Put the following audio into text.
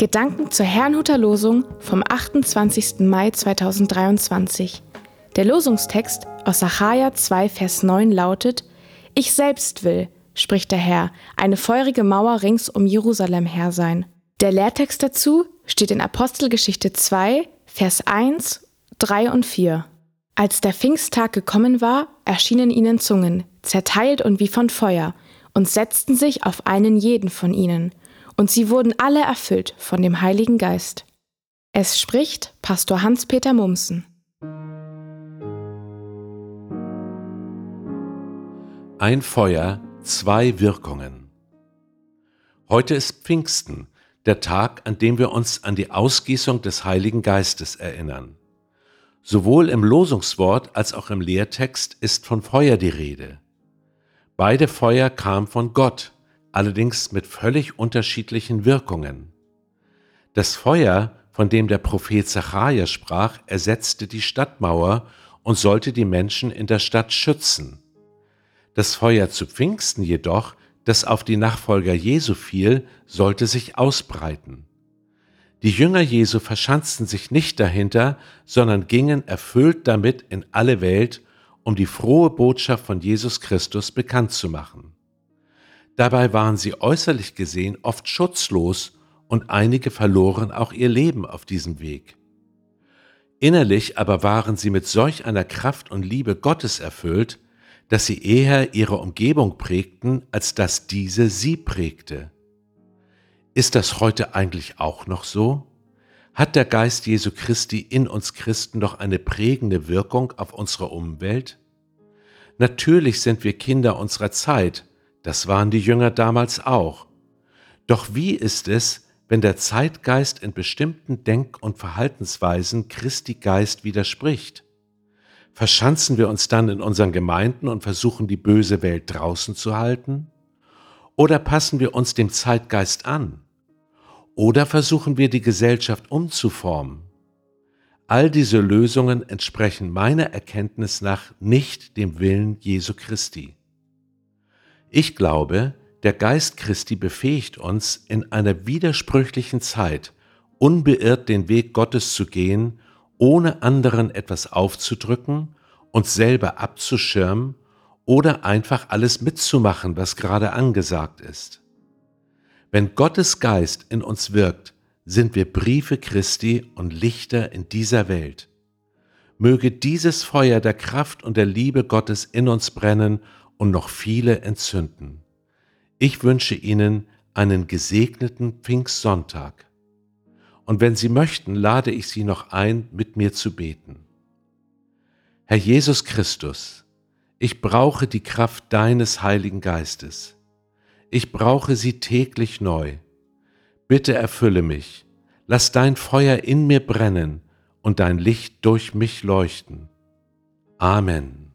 Gedanken zur Herrnhuter Losung vom 28. Mai 2023. Der Losungstext aus Sacharja 2, Vers 9 lautet: Ich selbst will, spricht der Herr, eine feurige Mauer rings um Jerusalem her sein. Der Lehrtext dazu steht in Apostelgeschichte 2, Vers 1, 3 und 4. Als der Pfingsttag gekommen war, erschienen ihnen Zungen, zerteilt und wie von Feuer, und setzten sich auf einen jeden von ihnen und sie wurden alle erfüllt von dem Heiligen Geist. Es spricht Pastor Hans-Peter Mumsen. Ein Feuer, zwei Wirkungen. Heute ist Pfingsten, der Tag, an dem wir uns an die Ausgießung des Heiligen Geistes erinnern. Sowohl im Losungswort als auch im Lehrtext ist von Feuer die Rede. Beide Feuer kamen von Gott, allerdings mit völlig unterschiedlichen Wirkungen. Das Feuer, von dem der Prophet Zachariah sprach, ersetzte die Stadtmauer und sollte die Menschen in der Stadt schützen. Das Feuer zu Pfingsten jedoch, das auf die Nachfolger Jesu fiel, sollte sich ausbreiten. Die Jünger Jesu verschanzten sich nicht dahinter, sondern gingen erfüllt damit in alle Welt, um die frohe Botschaft von Jesus Christus bekannt zu machen. Dabei waren sie äußerlich gesehen oft schutzlos und einige verloren auch ihr Leben auf diesem Weg. Innerlich aber waren sie mit solch einer Kraft und Liebe Gottes erfüllt, dass sie eher ihre Umgebung prägten, als dass diese sie prägte. Ist das heute eigentlich auch noch so? Hat der Geist Jesu Christi in uns Christen noch eine prägende Wirkung auf unsere Umwelt? Natürlich sind wir Kinder unserer Zeit, das waren die Jünger damals auch. Doch wie ist es, wenn der Zeitgeist in bestimmten Denk- und Verhaltensweisen Christi Geist widerspricht? Verschanzen wir uns dann in unseren Gemeinden und versuchen die böse Welt draußen zu halten? Oder passen wir uns dem Zeitgeist an? Oder versuchen wir die Gesellschaft umzuformen? All diese Lösungen entsprechen meiner Erkenntnis nach nicht dem Willen Jesu Christi. Ich glaube, der Geist Christi befähigt uns, in einer widersprüchlichen Zeit unbeirrt den Weg Gottes zu gehen, ohne anderen etwas aufzudrücken, uns selber abzuschirmen oder einfach alles mitzumachen, was gerade angesagt ist. Wenn Gottes Geist in uns wirkt, sind wir Briefe Christi und Lichter in dieser Welt. Möge dieses Feuer der Kraft und der Liebe Gottes in uns brennen und noch viele entzünden. Ich wünsche Ihnen einen gesegneten Pfingstsonntag. Und wenn Sie möchten, lade ich Sie noch ein, mit mir zu beten. Herr Jesus Christus, ich brauche die Kraft deines Heiligen Geistes. Ich brauche sie täglich neu. Bitte erfülle mich, lass dein Feuer in mir brennen und dein Licht durch mich leuchten. Amen.